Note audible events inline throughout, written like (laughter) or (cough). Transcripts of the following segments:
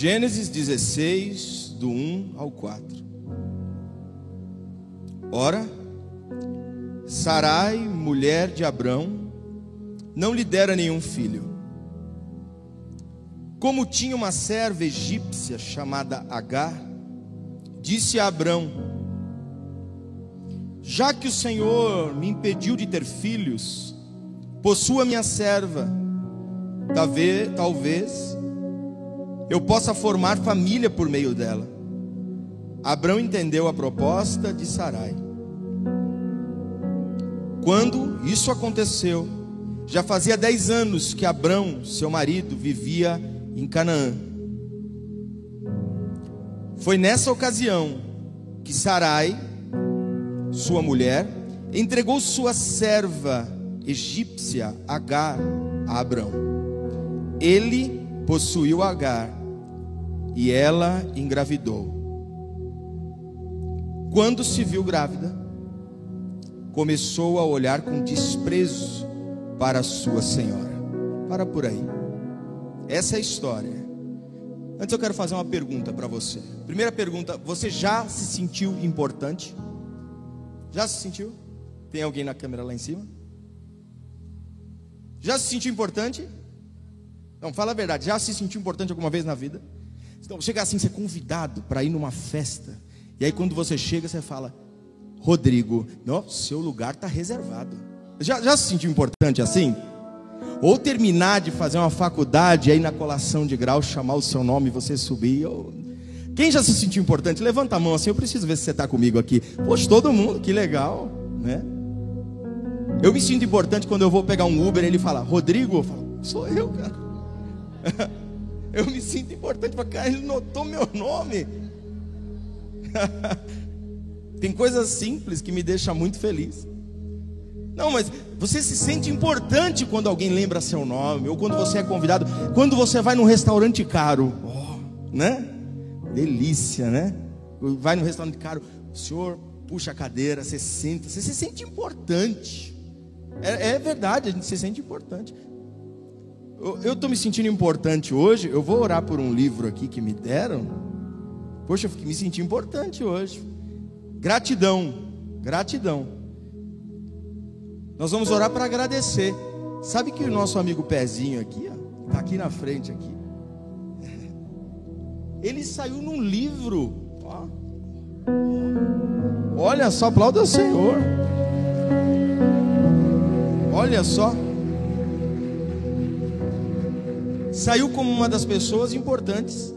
Gênesis 16, do 1 ao 4. Ora, Sarai, mulher de Abrão, não lhe dera nenhum filho. Como tinha uma serva egípcia chamada Agar, disse a Abrão: Já que o Senhor me impediu de ter filhos, possua minha serva, talvez, talvez eu possa formar família por meio dela. Abrão entendeu a proposta de Sarai. Quando isso aconteceu, já fazia dez anos que Abrão, seu marido, vivia em Canaã. Foi nessa ocasião que Sarai, sua mulher, entregou sua serva egípcia Agar a Abrão. Ele possuiu Agar e ela engravidou. Quando se viu grávida, começou a olhar com desprezo para sua senhora. Para por aí. Essa é a história. Antes eu quero fazer uma pergunta para você. Primeira pergunta: você já se sentiu importante? Já se sentiu? Tem alguém na câmera lá em cima? Já se sentiu importante? Não, fala a verdade. Já se sentiu importante alguma vez na vida? Então, chega assim, você é convidado para ir numa festa. E aí, quando você chega, você fala: Rodrigo, não, seu lugar está reservado. Já, já se sentiu importante assim? Ou terminar de fazer uma faculdade, aí na colação de grau, chamar o seu nome e você subir. Ou... Quem já se sentiu importante? Levanta a mão assim, eu preciso ver se você está comigo aqui. Poxa, todo mundo, que legal, né? Eu me sinto importante quando eu vou pegar um Uber e ele fala, Rodrigo, eu falo, sou eu, cara. (laughs) Eu me sinto importante para ele notou meu nome. (laughs) Tem coisas simples que me deixam muito feliz. Não, mas você se sente importante quando alguém lembra seu nome, ou quando você é convidado, quando você vai num restaurante caro, oh, né? Delícia, né? Vai num restaurante caro, o senhor puxa a cadeira, você senta, você se sente importante. É, é verdade, a gente se sente importante. Eu estou me sentindo importante hoje. Eu vou orar por um livro aqui que me deram. Poxa, eu me senti importante hoje. Gratidão, gratidão. Nós vamos orar para agradecer. Sabe que o nosso amigo Pezinho aqui, ó, tá aqui na frente aqui. (laughs) Ele saiu num livro. Ó. Olha só, aplauda o Senhor. Olha só. Saiu como uma das pessoas importantes.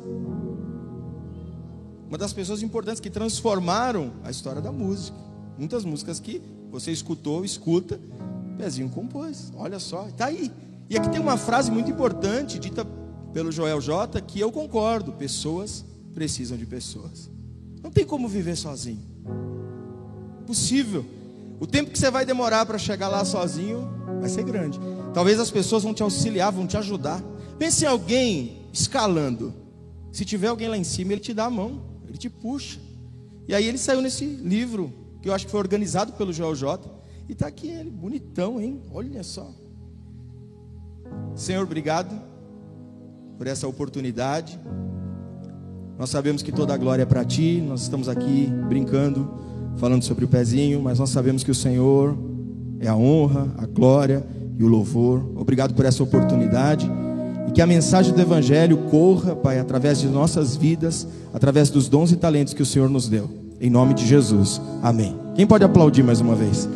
Uma das pessoas importantes que transformaram a história da música. Muitas músicas que você escutou, escuta, Pezinho compôs. Olha só, está aí. E aqui tem uma frase muito importante, dita pelo Joel J, que eu concordo: pessoas precisam de pessoas. Não tem como viver sozinho. Possível. O tempo que você vai demorar para chegar lá sozinho vai ser grande. Talvez as pessoas vão te auxiliar, vão te ajudar. Pense em alguém escalando. Se tiver alguém lá em cima, ele te dá a mão, ele te puxa. E aí ele saiu nesse livro, que eu acho que foi organizado pelo Joel J. E está aqui ele, bonitão, hein? Olha só. Senhor, obrigado por essa oportunidade. Nós sabemos que toda a glória é para ti. Nós estamos aqui brincando, falando sobre o pezinho, mas nós sabemos que o Senhor é a honra, a glória e o louvor. Obrigado por essa oportunidade. E que a mensagem do Evangelho corra, Pai, através de nossas vidas, através dos dons e talentos que o Senhor nos deu. Em nome de Jesus. Amém. Quem pode aplaudir mais uma vez?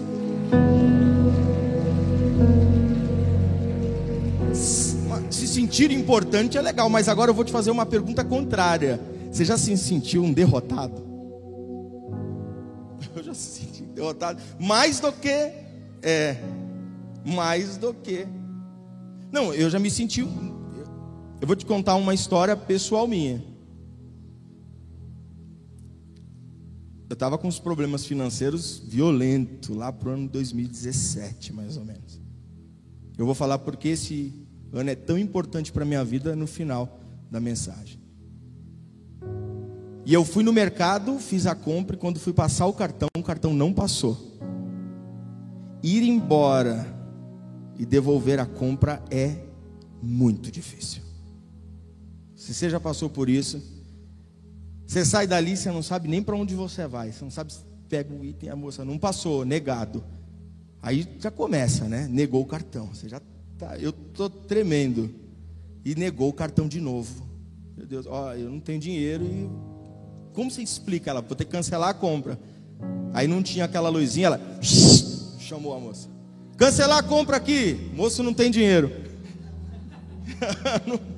Se sentir importante é legal, mas agora eu vou te fazer uma pergunta contrária. Você já se sentiu um derrotado? (laughs) Eu já se senti derrotado. Mais do que. É. Mais do que. Não, eu já me senti eu vou te contar uma história pessoal minha. Eu estava com uns problemas financeiros violentos lá para o ano 2017, mais ou menos. Eu vou falar porque esse ano é tão importante para minha vida no final da mensagem. E eu fui no mercado, fiz a compra e quando fui passar o cartão, o cartão não passou. Ir embora e devolver a compra é muito difícil. Se você já passou por isso, você sai dali, você não sabe nem para onde você vai. Você não sabe se pega o item, a moça não passou, negado. Aí já começa, né? Negou o cartão. Você já tá, eu tô tremendo. E negou o cartão de novo. Meu Deus, ó, eu não tenho dinheiro e como você explica ela? Vou ter que cancelar a compra. Aí não tinha aquela luzinha, ela (laughs) chamou a moça. Cancelar a compra aqui. Moço não tem dinheiro. (laughs)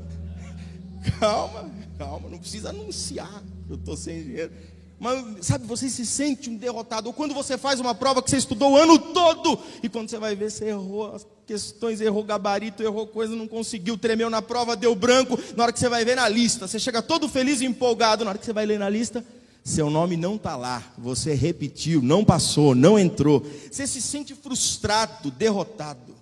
calma, calma, não precisa anunciar eu estou sem dinheiro. Mas, sabe, você se sente um derrotado. Ou quando você faz uma prova que você estudou o ano todo, e quando você vai ver, você errou as questões, errou gabarito, errou coisa, não conseguiu, tremeu na prova, deu branco. Na hora que você vai ver na lista, você chega todo feliz e empolgado. Na hora que você vai ler na lista, seu nome não está lá. Você repetiu, não passou, não entrou. Você se sente frustrado, derrotado.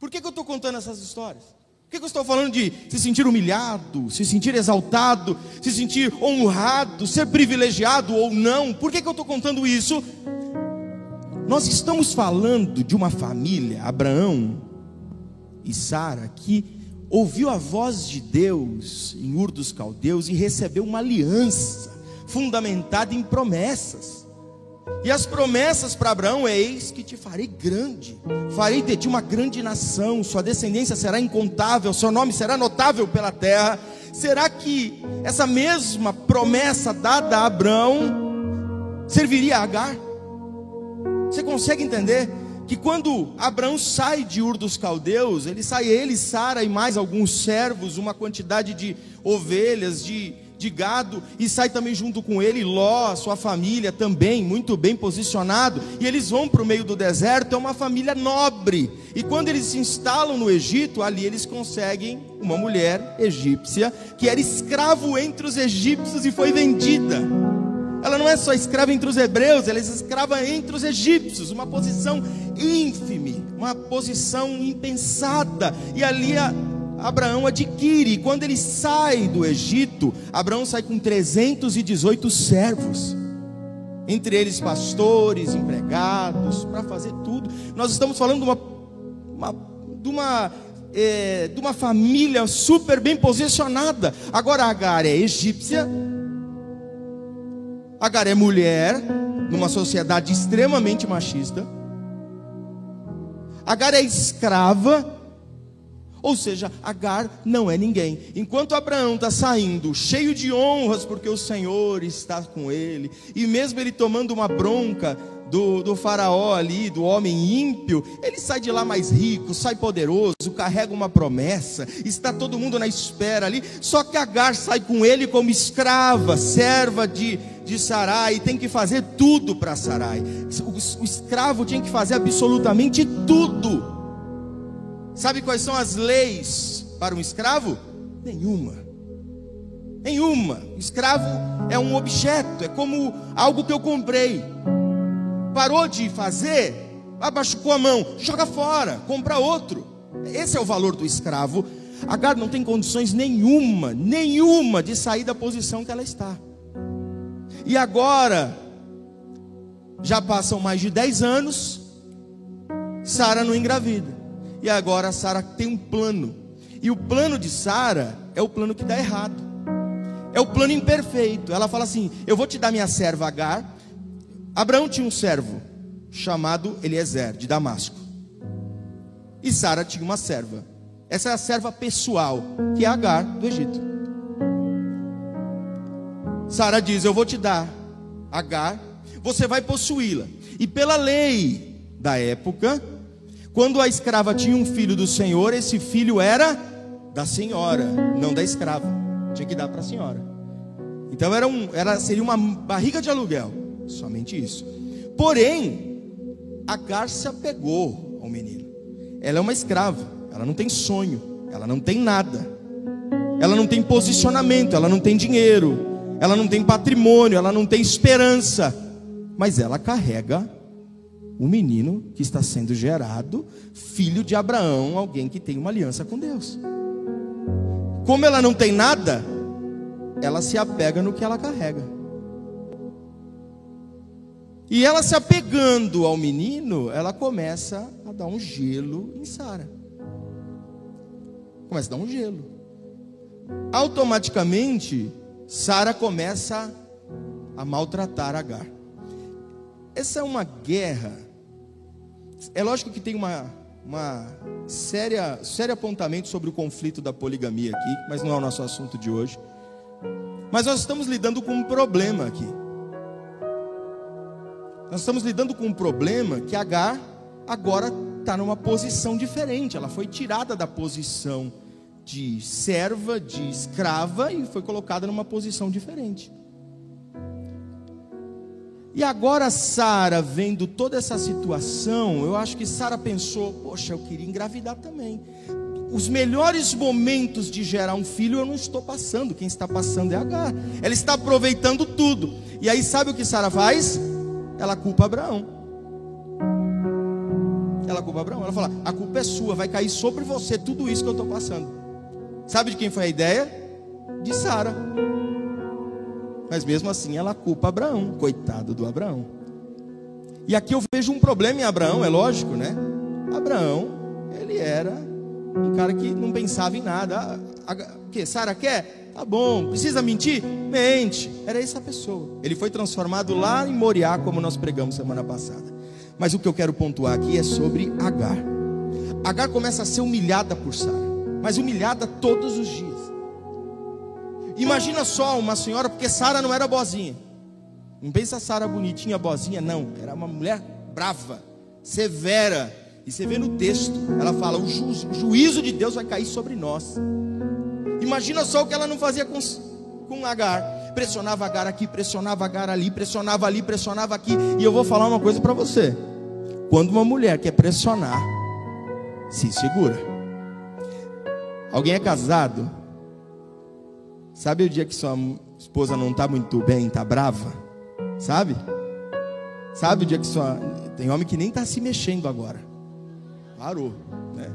Por que, que eu estou contando essas histórias? Por que eu estou falando de se sentir humilhado, se sentir exaltado, se sentir honrado, ser privilegiado ou não? Por que eu estou contando isso? Nós estamos falando de uma família, Abraão e Sara, que ouviu a voz de Deus em Ur dos Caldeus e recebeu uma aliança fundamentada em promessas. E as promessas para Abraão é: eis que te farei grande, farei de ti uma grande nação, sua descendência será incontável, seu nome será notável pela terra. Será que essa mesma promessa dada a Abraão serviria a Agar? Você consegue entender que quando Abraão sai de Ur dos Caldeus, ele sai ele, Sara e mais alguns servos, uma quantidade de ovelhas, de de gado, e sai também junto com ele Ló, sua família também, muito bem posicionado, e eles vão para o meio do deserto, é uma família nobre, e quando eles se instalam no Egito, ali eles conseguem uma mulher egípcia, que era escravo entre os egípcios e foi vendida. Ela não é só escrava entre os hebreus, ela é escrava entre os egípcios, uma posição ínfime, uma posição impensada. E ali a, Abraão adquire. Quando ele sai do Egito, Abraão sai com 318 servos, entre eles pastores, empregados, para fazer tudo. Nós estamos falando de uma, uma, de uma é, de uma família super bem posicionada. Agora Agar é egípcia, Agar é mulher, numa sociedade extremamente machista. Agar é escrava, ou seja, Agar não é ninguém. Enquanto Abraão está saindo cheio de honras, porque o Senhor está com ele, e mesmo ele tomando uma bronca do, do faraó ali, do homem ímpio, ele sai de lá mais rico, sai poderoso, carrega uma promessa, está todo mundo na espera ali. Só que Agar sai com ele como escrava, serva de, de Sarai, tem que fazer tudo para Sarai. O, o escravo tinha que fazer absolutamente tudo Sabe quais são as leis para um escravo? Nenhuma. Nenhuma. Escravo é um objeto, é como algo que eu comprei. Parou de fazer, abaixou a mão, joga fora, compra outro. Esse é o valor do escravo. Agar não tem condições nenhuma, nenhuma de sair da posição que ela está. E agora, já passam mais de 10 anos, Sara não engravida. E agora Sara tem um plano. E o plano de Sara é o plano que dá errado. É o plano imperfeito. Ela fala assim: Eu vou te dar minha serva Agar. Abraão tinha um servo chamado Eliezer de Damasco. E Sara tinha uma serva. Essa é a serva pessoal, que é Agar do Egito. Sara diz: Eu vou te dar Agar, você vai possuí-la. E pela lei da época, quando a escrava tinha um filho do senhor, esse filho era da senhora, não da escrava. Tinha que dar para a senhora. Então era um, era, seria uma barriga de aluguel. Somente isso. Porém, a garça pegou ao menino. Ela é uma escrava. Ela não tem sonho. Ela não tem nada. Ela não tem posicionamento. Ela não tem dinheiro. Ela não tem patrimônio. Ela não tem esperança. Mas ela carrega o menino que está sendo gerado, filho de Abraão, alguém que tem uma aliança com Deus. Como ela não tem nada, ela se apega no que ela carrega. E ela se apegando ao menino, ela começa a dar um gelo em Sara. Começa a dar um gelo. Automaticamente, Sara começa a maltratar Agar. Essa é uma guerra. É lógico que tem uma, uma séria, sério apontamento sobre o conflito da poligamia aqui, mas não é o nosso assunto de hoje. Mas nós estamos lidando com um problema aqui. Nós estamos lidando com um problema que Agar agora está numa posição diferente. Ela foi tirada da posição de serva, de escrava e foi colocada numa posição diferente. E agora Sara, vendo toda essa situação, eu acho que Sara pensou: poxa, eu queria engravidar também. Os melhores momentos de gerar um filho eu não estou passando, quem está passando é Agar. Ela está aproveitando tudo. E aí sabe o que Sara faz? Ela culpa Abraão. Ela culpa Abraão. Ela fala: a culpa é sua, vai cair sobre você tudo isso que eu estou passando. Sabe de quem foi a ideia? De Sara. Mas mesmo assim ela culpa Abraão, coitado do Abraão. E aqui eu vejo um problema em Abraão, é lógico, né? Abraão, ele era um cara que não pensava em nada. Ah, o que? Sara quer? Tá bom. Precisa mentir? Mente. Era essa pessoa. Ele foi transformado lá em Moriá, como nós pregamos semana passada. Mas o que eu quero pontuar aqui é sobre Agar. Agar começa a ser humilhada por Sara, mas humilhada todos os dias. Imagina só uma senhora, porque Sara não era boazinha. Não pensa Sara bonitinha, boazinha, não. Era uma mulher brava, severa. E você vê no texto, ela fala: o, ju o juízo de Deus vai cair sobre nós. Imagina só o que ela não fazia com, com Agar. Pressionava Agar aqui, pressionava Agar ali, pressionava ali, pressionava aqui. E eu vou falar uma coisa para você: quando uma mulher quer pressionar, se segura. Alguém é casado? Sabe o dia que sua esposa não está muito bem, está brava? Sabe? Sabe o dia que sua. Tem homem que nem está se mexendo agora. Parou. Né?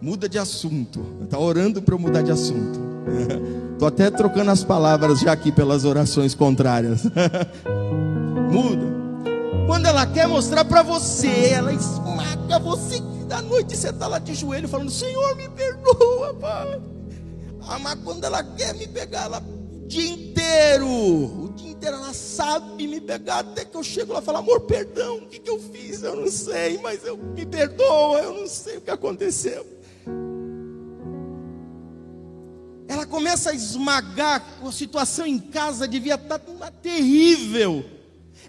Muda de assunto. Está orando para eu mudar de assunto. (laughs) Estou até trocando as palavras já aqui pelas orações contrárias. (laughs) Muda. Quando ela quer mostrar para você, ela esmaga você. Da noite você está lá de joelho falando: Senhor, me perdoa, Pai. Ah, mas quando ela quer me pegar, ela o dia inteiro, o dia inteiro ela sabe me pegar, até que eu chego lá e falo, amor, perdão, o que, que eu fiz? Eu não sei, mas eu me perdoa, eu não sei o que aconteceu. Ela começa a esmagar, a situação em casa devia estar uma terrível.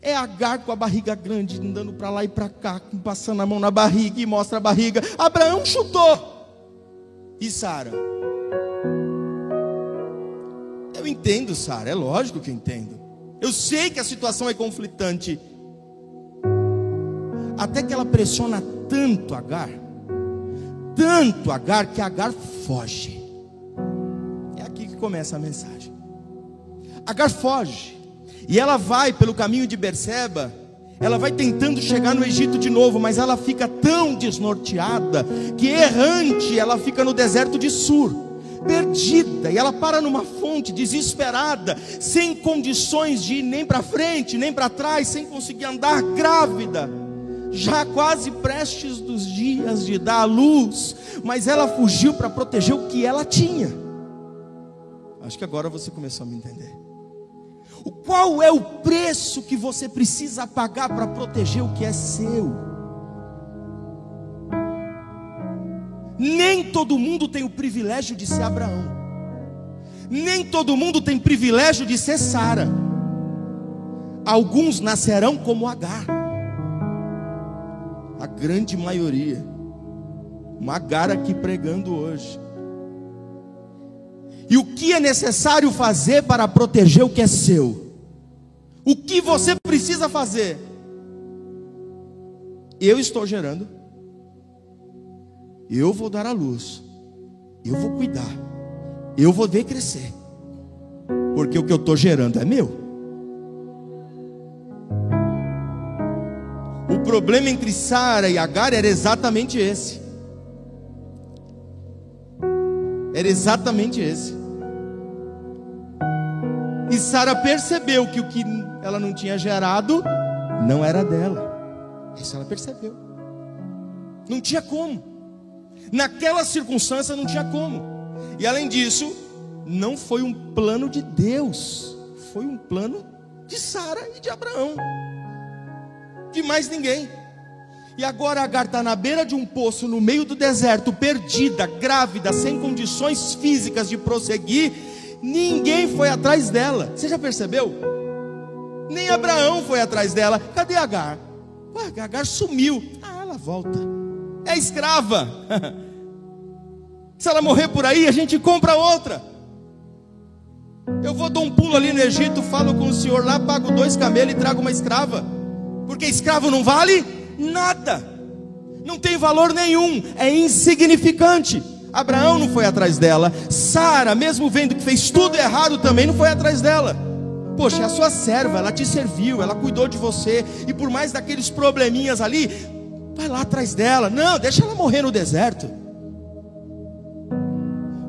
É Agar com a barriga grande, andando para lá e para cá, passando a mão na barriga e mostra a barriga. Abraão chutou. E Sara? Entendo, Sara, é lógico que entendo. Eu sei que a situação é conflitante. Até que ela pressiona tanto Agar, tanto Agar, que Agar foge. É aqui que começa a mensagem. Agar foge. E ela vai pelo caminho de Berseba. Ela vai tentando chegar no Egito de novo, mas ela fica tão desnorteada que errante ela fica no deserto de Sur perdida, e ela para numa fonte, desesperada, sem condições de ir nem para frente, nem para trás, sem conseguir andar, grávida, já quase prestes dos dias de dar a luz, mas ela fugiu para proteger o que ela tinha. Acho que agora você começou a me entender. O qual é o preço que você precisa pagar para proteger o que é seu? Nem todo mundo tem o privilégio de ser Abraão. Nem todo mundo tem privilégio de ser Sara. Alguns nascerão como Agar. A grande maioria. Uma Agar aqui pregando hoje. E o que é necessário fazer para proteger o que é seu? O que você precisa fazer? Eu estou gerando eu vou dar a luz, eu vou cuidar, eu vou ver crescer, porque o que eu estou gerando é meu. O problema entre Sara e Agar era exatamente esse. Era exatamente esse. E Sara percebeu que o que ela não tinha gerado não era dela. Isso ela percebeu. Não tinha como. Naquela circunstância não tinha como. E além disso, não foi um plano de Deus, foi um plano de Sara e de Abraão. De mais ninguém. E agora Agar está na beira de um poço, no meio do deserto, perdida, grávida, sem condições físicas de prosseguir. Ninguém foi atrás dela. Você já percebeu? Nem Abraão foi atrás dela. Cadê Agar? Ué, Agar sumiu. Ah, ela volta. É escrava. (laughs) Se ela morrer por aí, a gente compra outra. Eu vou dar um pulo ali no Egito, falo com o senhor lá, pago dois camelos e trago uma escrava. Porque escravo não vale nada. Não tem valor nenhum, é insignificante. Abraão não foi atrás dela. Sara, mesmo vendo que fez tudo errado, também não foi atrás dela. Poxa, é a sua serva, ela te serviu, ela cuidou de você, e por mais daqueles probleminhas ali, vai lá atrás dela. Não, deixa ela morrer no deserto.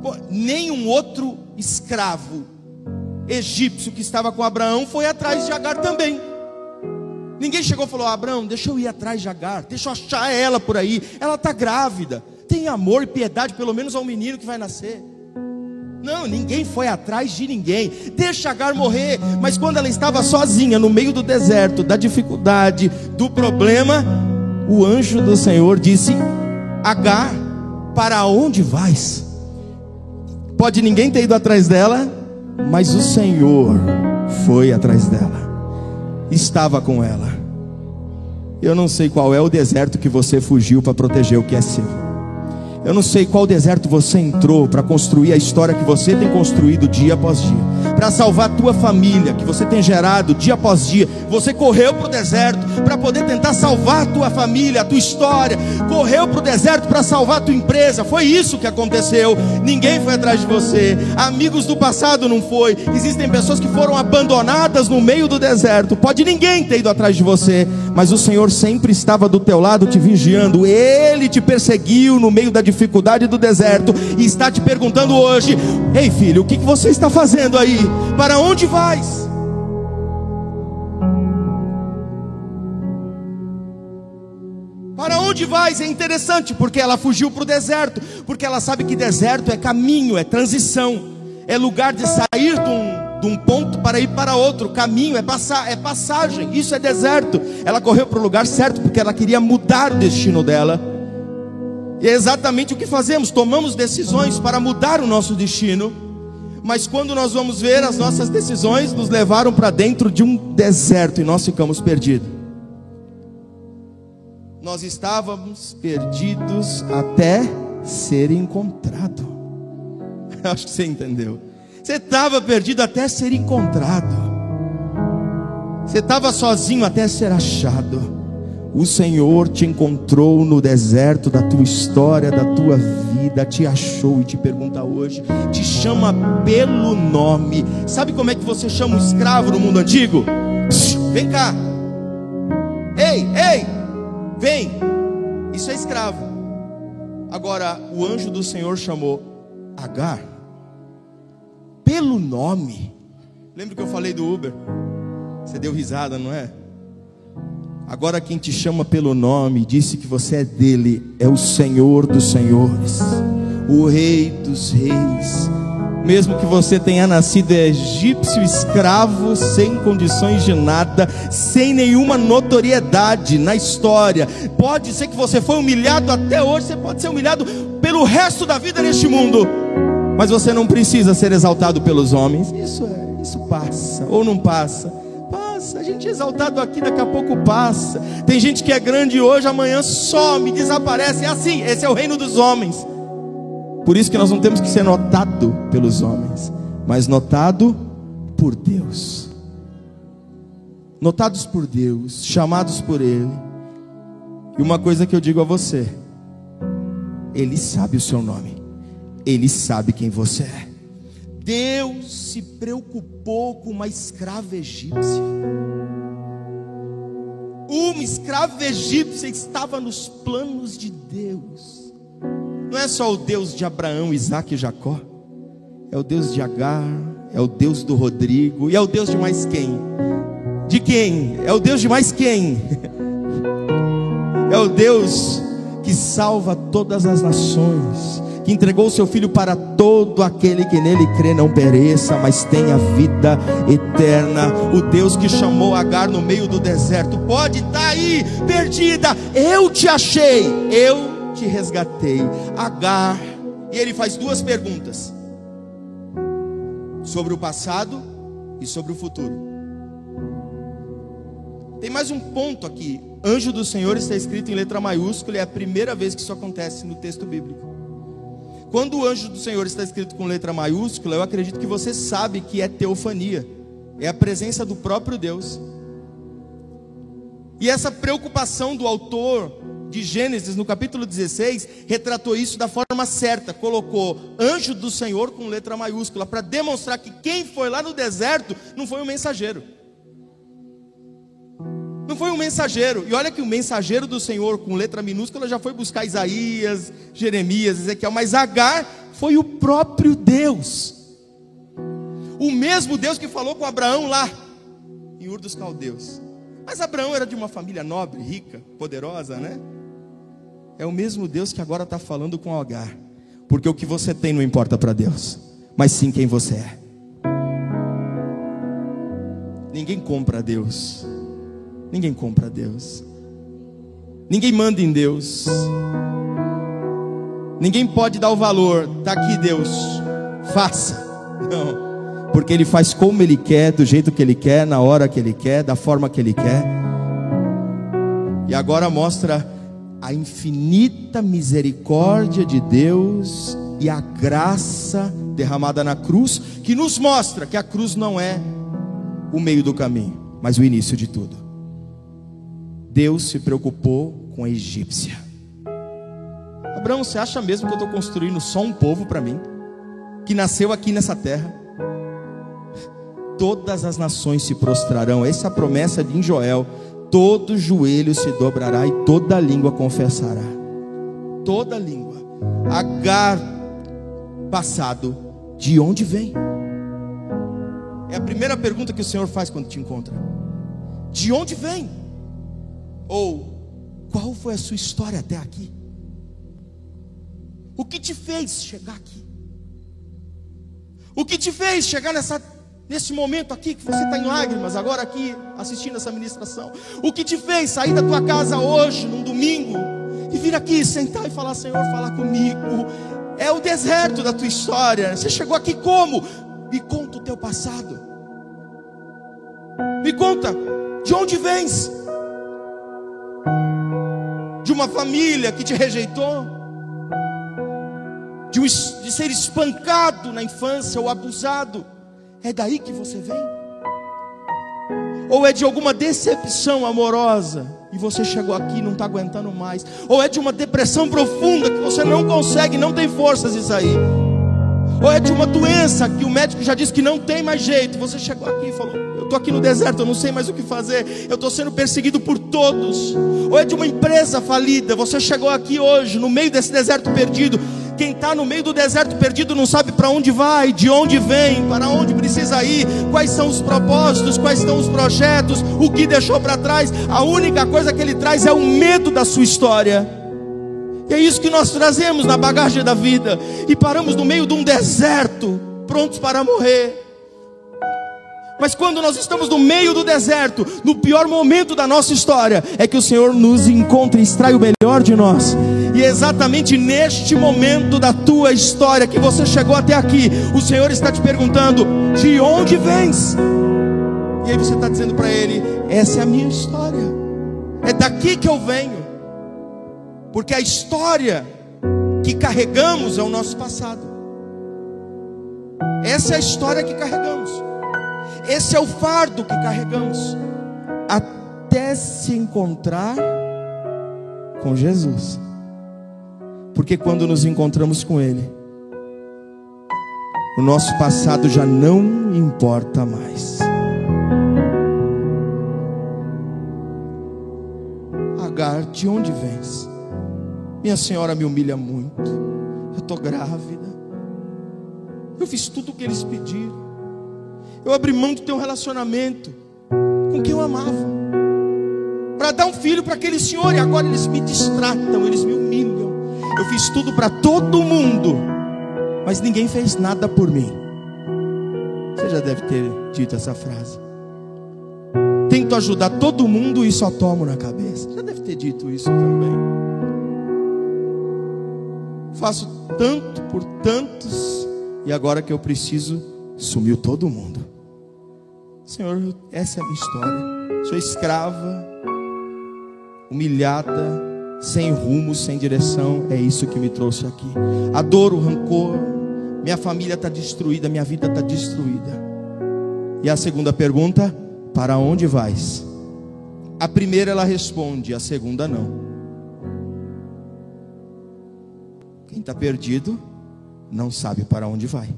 Pô, nenhum outro escravo egípcio que estava com Abraão foi atrás de Agar também. Ninguém chegou e falou: Abraão, deixa eu ir atrás de Agar, deixa eu achar ela por aí. Ela está grávida. Tem amor e piedade, pelo menos ao menino que vai nascer. Não, ninguém foi atrás de ninguém. Deixa Agar morrer. Mas quando ela estava sozinha no meio do deserto, da dificuldade, do problema, o anjo do Senhor disse: Agar, para onde vais? Pode ninguém ter ido atrás dela, mas o Senhor foi atrás dela, estava com ela. Eu não sei qual é o deserto que você fugiu para proteger o que é seu. Eu não sei qual deserto você entrou para construir a história que você tem construído dia após dia, para salvar a tua família que você tem gerado dia após dia. Você correu para o deserto para poder tentar salvar a tua família, a tua história. Correu para o deserto para salvar a tua empresa. Foi isso que aconteceu. Ninguém foi atrás de você. Amigos do passado não foi. Existem pessoas que foram abandonadas no meio do deserto. Pode ninguém ter ido atrás de você, mas o Senhor sempre estava do teu lado te vigiando. Ele te perseguiu no meio da dificuldade do deserto e está te perguntando hoje: Ei filho, o que você está fazendo aí? Para onde vais? Para onde vais? É interessante, porque ela fugiu para o deserto, porque ela sabe que deserto é caminho, é transição, é lugar de sair de um, de um ponto para ir para outro, caminho, é, passar, é passagem, isso é deserto. Ela correu para o lugar certo porque ela queria mudar o destino dela. E é exatamente o que fazemos, tomamos decisões para mudar o nosso destino, mas quando nós vamos ver, as nossas decisões nos levaram para dentro de um deserto e nós ficamos perdidos. Nós estávamos perdidos até ser encontrado. (laughs) Acho que você entendeu. Você estava perdido até ser encontrado. Você estava sozinho até ser achado. O Senhor te encontrou no deserto da tua história, da tua vida, te achou e te pergunta hoje, te chama pelo nome. Sabe como é que você chama um escravo no mundo antigo? vem cá. Ei, ei, vem. Isso é escravo. Agora, o anjo do Senhor chamou Agar pelo nome. Lembra que eu falei do Uber? Você deu risada, não é? Agora quem te chama pelo nome, disse que você é dele, é o Senhor dos senhores, o Rei dos reis. Mesmo que você tenha nascido egípcio escravo, sem condições de nada, sem nenhuma notoriedade na história, pode ser que você foi humilhado até hoje, você pode ser humilhado pelo resto da vida neste mundo, mas você não precisa ser exaltado pelos homens. Isso é, isso passa ou não passa passa. A gente é exaltado aqui, daqui a pouco passa. Tem gente que é grande hoje, amanhã some, desaparece. É assim, esse é o reino dos homens. Por isso que nós não temos que ser notado pelos homens, mas notado por Deus. Notados por Deus, chamados por Ele. E uma coisa que eu digo a você: Ele sabe o seu nome, Ele sabe quem você é. Deus se preocupou com uma escrava egípcia. Uma escrava egípcia estava nos planos de Deus. Não é só o Deus de Abraão, Isaac e Jacó. É o Deus de Agar, é o Deus do Rodrigo e é o Deus de mais quem? De quem? É o Deus de mais quem? (laughs) É o Deus que salva todas as nações, que entregou o seu filho para todo aquele que nele crê não pereça, mas tenha vida eterna. O Deus que chamou Agar no meio do deserto, pode estar tá aí perdida. Eu te achei, eu te resgatei. Agar, e ele faz duas perguntas sobre o passado e sobre o futuro. Tem mais um ponto aqui. Anjo do Senhor está escrito em letra maiúscula, e é a primeira vez que isso acontece no texto bíblico. Quando o anjo do Senhor está escrito com letra maiúscula, eu acredito que você sabe que é teofania, é a presença do próprio Deus. E essa preocupação do autor de Gênesis, no capítulo 16, retratou isso da forma certa, colocou anjo do Senhor com letra maiúscula, para demonstrar que quem foi lá no deserto não foi um mensageiro. Não foi um mensageiro. E olha que o mensageiro do Senhor com letra minúscula já foi buscar Isaías, Jeremias, Ezequiel, mas Agar foi o próprio Deus. O mesmo Deus que falou com Abraão lá em Ur dos Caldeus. Mas Abraão era de uma família nobre, rica, poderosa, né? É o mesmo Deus que agora está falando com Agar. Porque o que você tem não importa para Deus, mas sim quem você é. Ninguém compra Deus. Ninguém compra Deus. Ninguém manda em Deus. Ninguém pode dar o valor. Está aqui, Deus. Faça. Não. Porque Ele faz como Ele quer, do jeito que Ele quer, na hora que Ele quer, da forma que Ele quer. E agora mostra a infinita misericórdia de Deus e a graça derramada na cruz, que nos mostra que a cruz não é o meio do caminho, mas o início de tudo. Deus se preocupou com a egípcia. Abraão, você acha mesmo que eu estou construindo só um povo para mim? Que nasceu aqui nessa terra? Todas as nações se prostrarão. Essa é a promessa de Joel. Todo joelho se dobrará e toda língua confessará. Toda língua. Agar, passado, de onde vem? É a primeira pergunta que o Senhor faz quando te encontra. De onde vem? Ou qual foi a sua história até aqui? O que te fez chegar aqui? O que te fez chegar nessa, nesse momento aqui que você está em lágrimas, agora aqui assistindo essa ministração? O que te fez sair da tua casa hoje, num domingo, e vir aqui sentar e falar: Senhor, fala comigo? É o deserto da tua história. Você chegou aqui como? Me conta o teu passado. Me conta de onde vens uma família que te rejeitou, de, um, de ser espancado na infância ou abusado, é daí que você vem? Ou é de alguma decepção amorosa e você chegou aqui e não está aguentando mais? Ou é de uma depressão profunda que você não consegue, não tem forças de sair? Ou é de uma doença que o médico já disse que não tem mais jeito? Você chegou aqui e falou: estou aqui no deserto, eu não sei mais o que fazer, eu estou sendo perseguido por todos. Ou é de uma empresa falida, você chegou aqui hoje, no meio desse deserto perdido. Quem está no meio do deserto perdido não sabe para onde vai, de onde vem, para onde precisa ir, quais são os propósitos, quais são os projetos, o que deixou para trás. A única coisa que ele traz é o medo da sua história. E é isso que nós trazemos na bagagem da vida. E paramos no meio de um deserto, prontos para morrer. Mas quando nós estamos no meio do deserto, no pior momento da nossa história, é que o Senhor nos encontra e extrai o melhor de nós. E é exatamente neste momento da tua história que você chegou até aqui, o Senhor está te perguntando: de onde vens? E aí você está dizendo para Ele: essa é a minha história, é daqui que eu venho, porque a história que carregamos é o nosso passado. Essa é a história que carregamos. Esse é o fardo que carregamos até se encontrar com Jesus. Porque quando nos encontramos com Ele, o nosso passado já não importa mais. Agar, de onde vens? Minha senhora me humilha muito. Eu estou grávida. Eu fiz tudo o que eles pediram. Eu abri mão do teu relacionamento com com quem eu amava. Para dar um filho para aquele senhor e agora eles me distratam, eles me humilham. Eu fiz tudo para todo mundo, mas ninguém fez nada por mim. Você já deve ter dito essa frase. Tento ajudar todo mundo e só tomo na cabeça. Já deve ter dito isso também. Faço tanto por tantos e agora que eu preciso, sumiu todo mundo. Senhor, essa é a minha história. Sou escrava, humilhada, sem rumo, sem direção. É isso que me trouxe aqui. A dor, o rancor. Minha família está destruída, minha vida está destruída. E a segunda pergunta: para onde vais? A primeira ela responde, a segunda não. Quem está perdido não sabe para onde vai.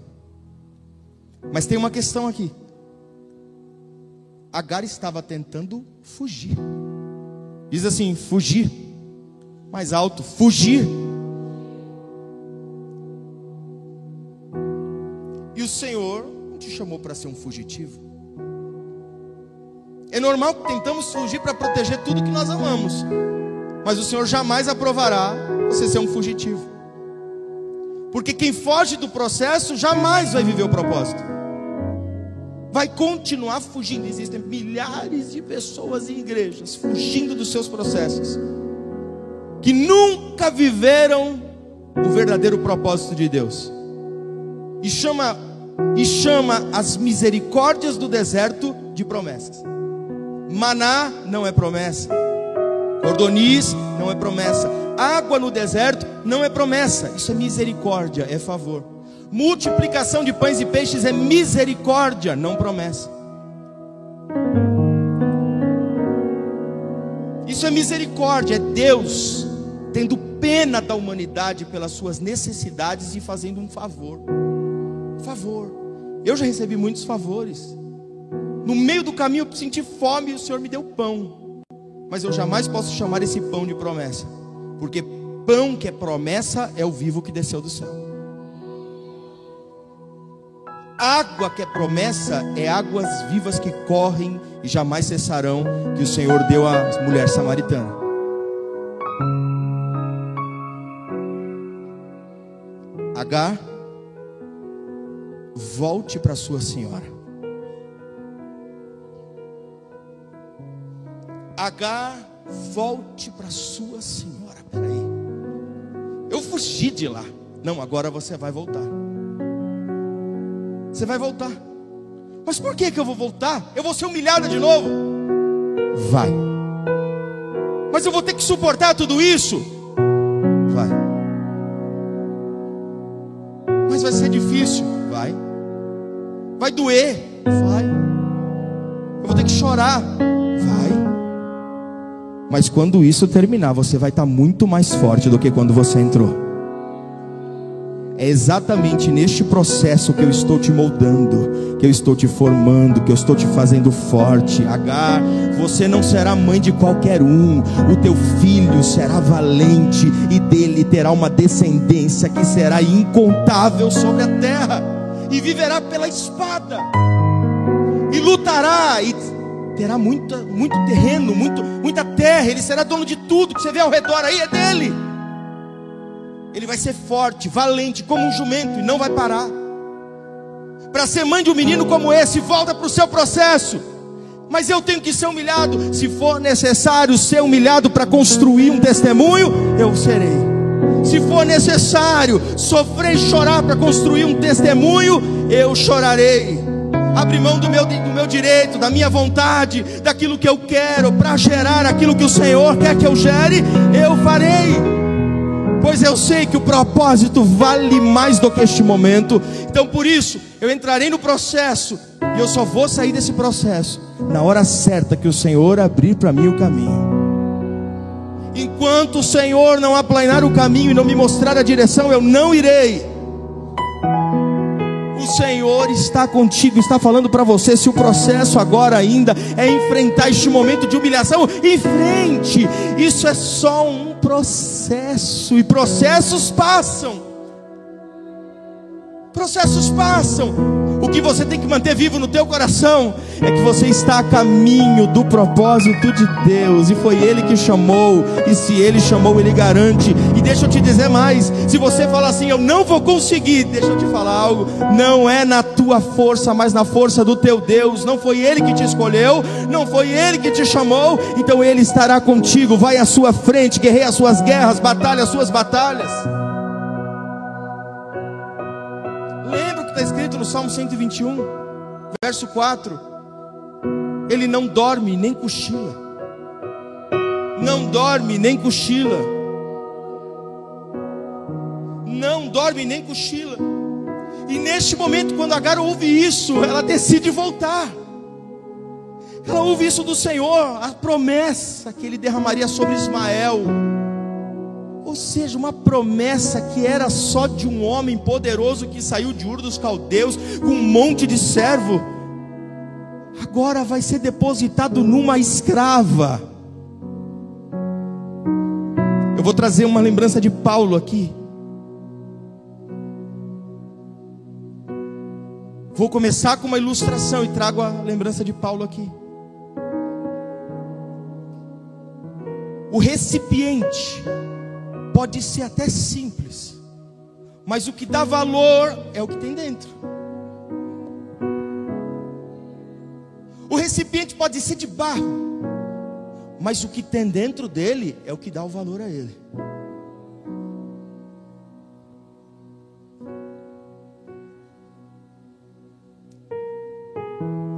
Mas tem uma questão aqui. Agar estava tentando fugir. Diz assim: fugir. Mais alto, fugir. E o Senhor não te chamou para ser um fugitivo. É normal que tentamos fugir para proteger tudo que nós amamos. Mas o Senhor jamais aprovará você ser um fugitivo. Porque quem foge do processo jamais vai viver o propósito. Vai continuar fugindo. Existem milhares de pessoas em igrejas fugindo dos seus processos. Que nunca viveram o verdadeiro propósito de Deus. E chama e chama as misericórdias do deserto de promessas. Maná não é promessa. Cordoniz não é promessa. Água no deserto não é promessa. Isso é misericórdia, é favor. Multiplicação de pães e peixes é misericórdia, não promessa. Isso é misericórdia, é Deus tendo pena da humanidade pelas suas necessidades e fazendo um favor. Favor. Eu já recebi muitos favores. No meio do caminho eu senti fome e o Senhor me deu pão. Mas eu jamais posso chamar esse pão de promessa. Porque pão que é promessa é o vivo que desceu do céu. Água que é promessa é águas vivas que correm e jamais cessarão, que o Senhor deu à mulher samaritana. H, volte para sua senhora. H, volte para sua senhora. Peraí, eu fugi de lá. Não, agora você vai voltar. Você vai voltar. Mas por que, que eu vou voltar? Eu vou ser humilhada de novo. Vai. Mas eu vou ter que suportar tudo isso. Vai. Mas vai ser difícil. Vai. Vai doer. Vai. Eu vou ter que chorar. Mas quando isso terminar, você vai estar muito mais forte do que quando você entrou. É exatamente neste processo que eu estou te moldando, que eu estou te formando, que eu estou te fazendo forte. Agar, você não será mãe de qualquer um, o teu filho será valente e dele terá uma descendência que será incontável sobre a terra e viverá pela espada e lutará e terá muita, muito terreno, muito, muita terra, ele será dono de tudo que você vê ao redor aí, é dele. Ele vai ser forte, valente, como um jumento, e não vai parar. Para ser mãe de um menino como esse, volta para o seu processo. Mas eu tenho que ser humilhado. Se for necessário ser humilhado para construir um testemunho, eu serei. Se for necessário sofrer e chorar para construir um testemunho, eu chorarei abrir mão do meu, do meu direito, da minha vontade, daquilo que eu quero, para gerar aquilo que o Senhor quer que eu gere, eu farei. Pois eu sei que o propósito vale mais do que este momento. Então por isso, eu entrarei no processo e eu só vou sair desse processo na hora certa que o Senhor abrir para mim o caminho. Enquanto o Senhor não aplanar o caminho e não me mostrar a direção, eu não irei. Senhor está contigo, está falando para você. Se o processo agora ainda é enfrentar este momento de humilhação, enfrente. Isso é só um processo, e processos passam. Processos passam. O que você tem que manter vivo no teu coração é que você está a caminho do propósito de Deus e foi ele que chamou, e se ele chamou, ele garante. E deixa eu te dizer mais, se você falar assim, eu não vou conseguir, deixa eu te falar algo, não é na tua força, mas na força do teu Deus. Não foi ele que te escolheu, não foi ele que te chamou, então ele estará contigo. Vai à sua frente, guerreia as suas guerras, batalha as suas batalhas. Está escrito no Salmo 121, verso 4: Ele não dorme nem cochila, não dorme nem cochila, não dorme nem cochila. E neste momento, quando Agar ouve isso, ela decide voltar. Ela ouve isso do Senhor, a promessa que ele derramaria sobre Ismael ou seja, uma promessa que era só de um homem poderoso que saiu de Ur dos Caldeus com um monte de servo, agora vai ser depositado numa escrava. Eu vou trazer uma lembrança de Paulo aqui. Vou começar com uma ilustração e trago a lembrança de Paulo aqui. O recipiente pode ser até simples, mas o que dá valor é o que tem dentro. O recipiente pode ser de barro, mas o que tem dentro dele é o que dá o valor a ele.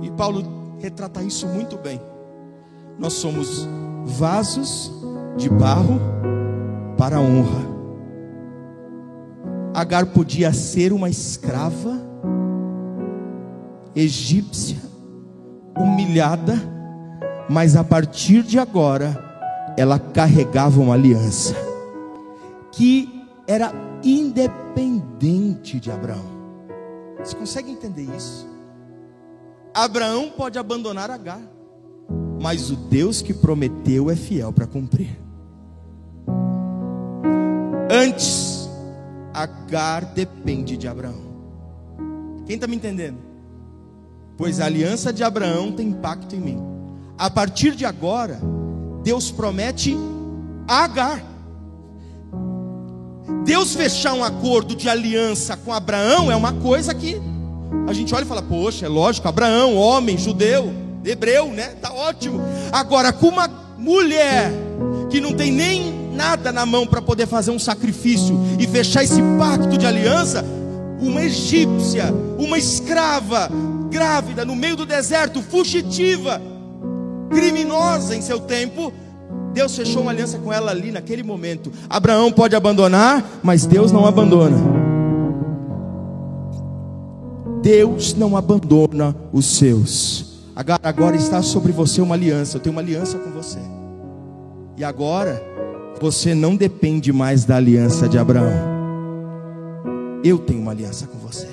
E Paulo retrata isso muito bem. Nós somos vasos de barro para a honra. Agar podia ser uma escrava egípcia, humilhada, mas a partir de agora ela carregava uma aliança que era independente de Abraão. Você consegue entender isso? Abraão pode abandonar Agar, mas o Deus que prometeu é fiel para cumprir. Antes, Agar depende de Abraão. Quem está me entendendo? Pois a aliança de Abraão tem impacto em mim. A partir de agora, Deus promete a Agar. Deus fechar um acordo de aliança com Abraão é uma coisa que a gente olha e fala: Poxa, é lógico, Abraão, homem, judeu, hebreu, né? Tá ótimo. Agora, com uma mulher que não tem nem nada na mão para poder fazer um sacrifício e fechar esse pacto de aliança, uma egípcia, uma escrava, grávida, no meio do deserto, fugitiva, criminosa em seu tempo, Deus fechou uma aliança com ela ali naquele momento. Abraão pode abandonar, mas Deus não abandona. Deus não abandona os seus. Agora, agora está sobre você uma aliança. Eu tenho uma aliança com você. E agora você não depende mais da aliança de Abraão. Eu tenho uma aliança com você.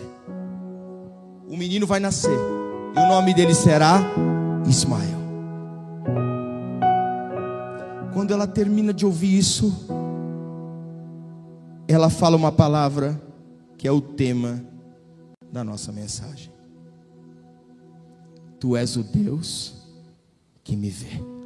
O menino vai nascer. E o nome dele será Ismael. Quando ela termina de ouvir isso, ela fala uma palavra que é o tema da nossa mensagem. Tu és o Deus que me vê.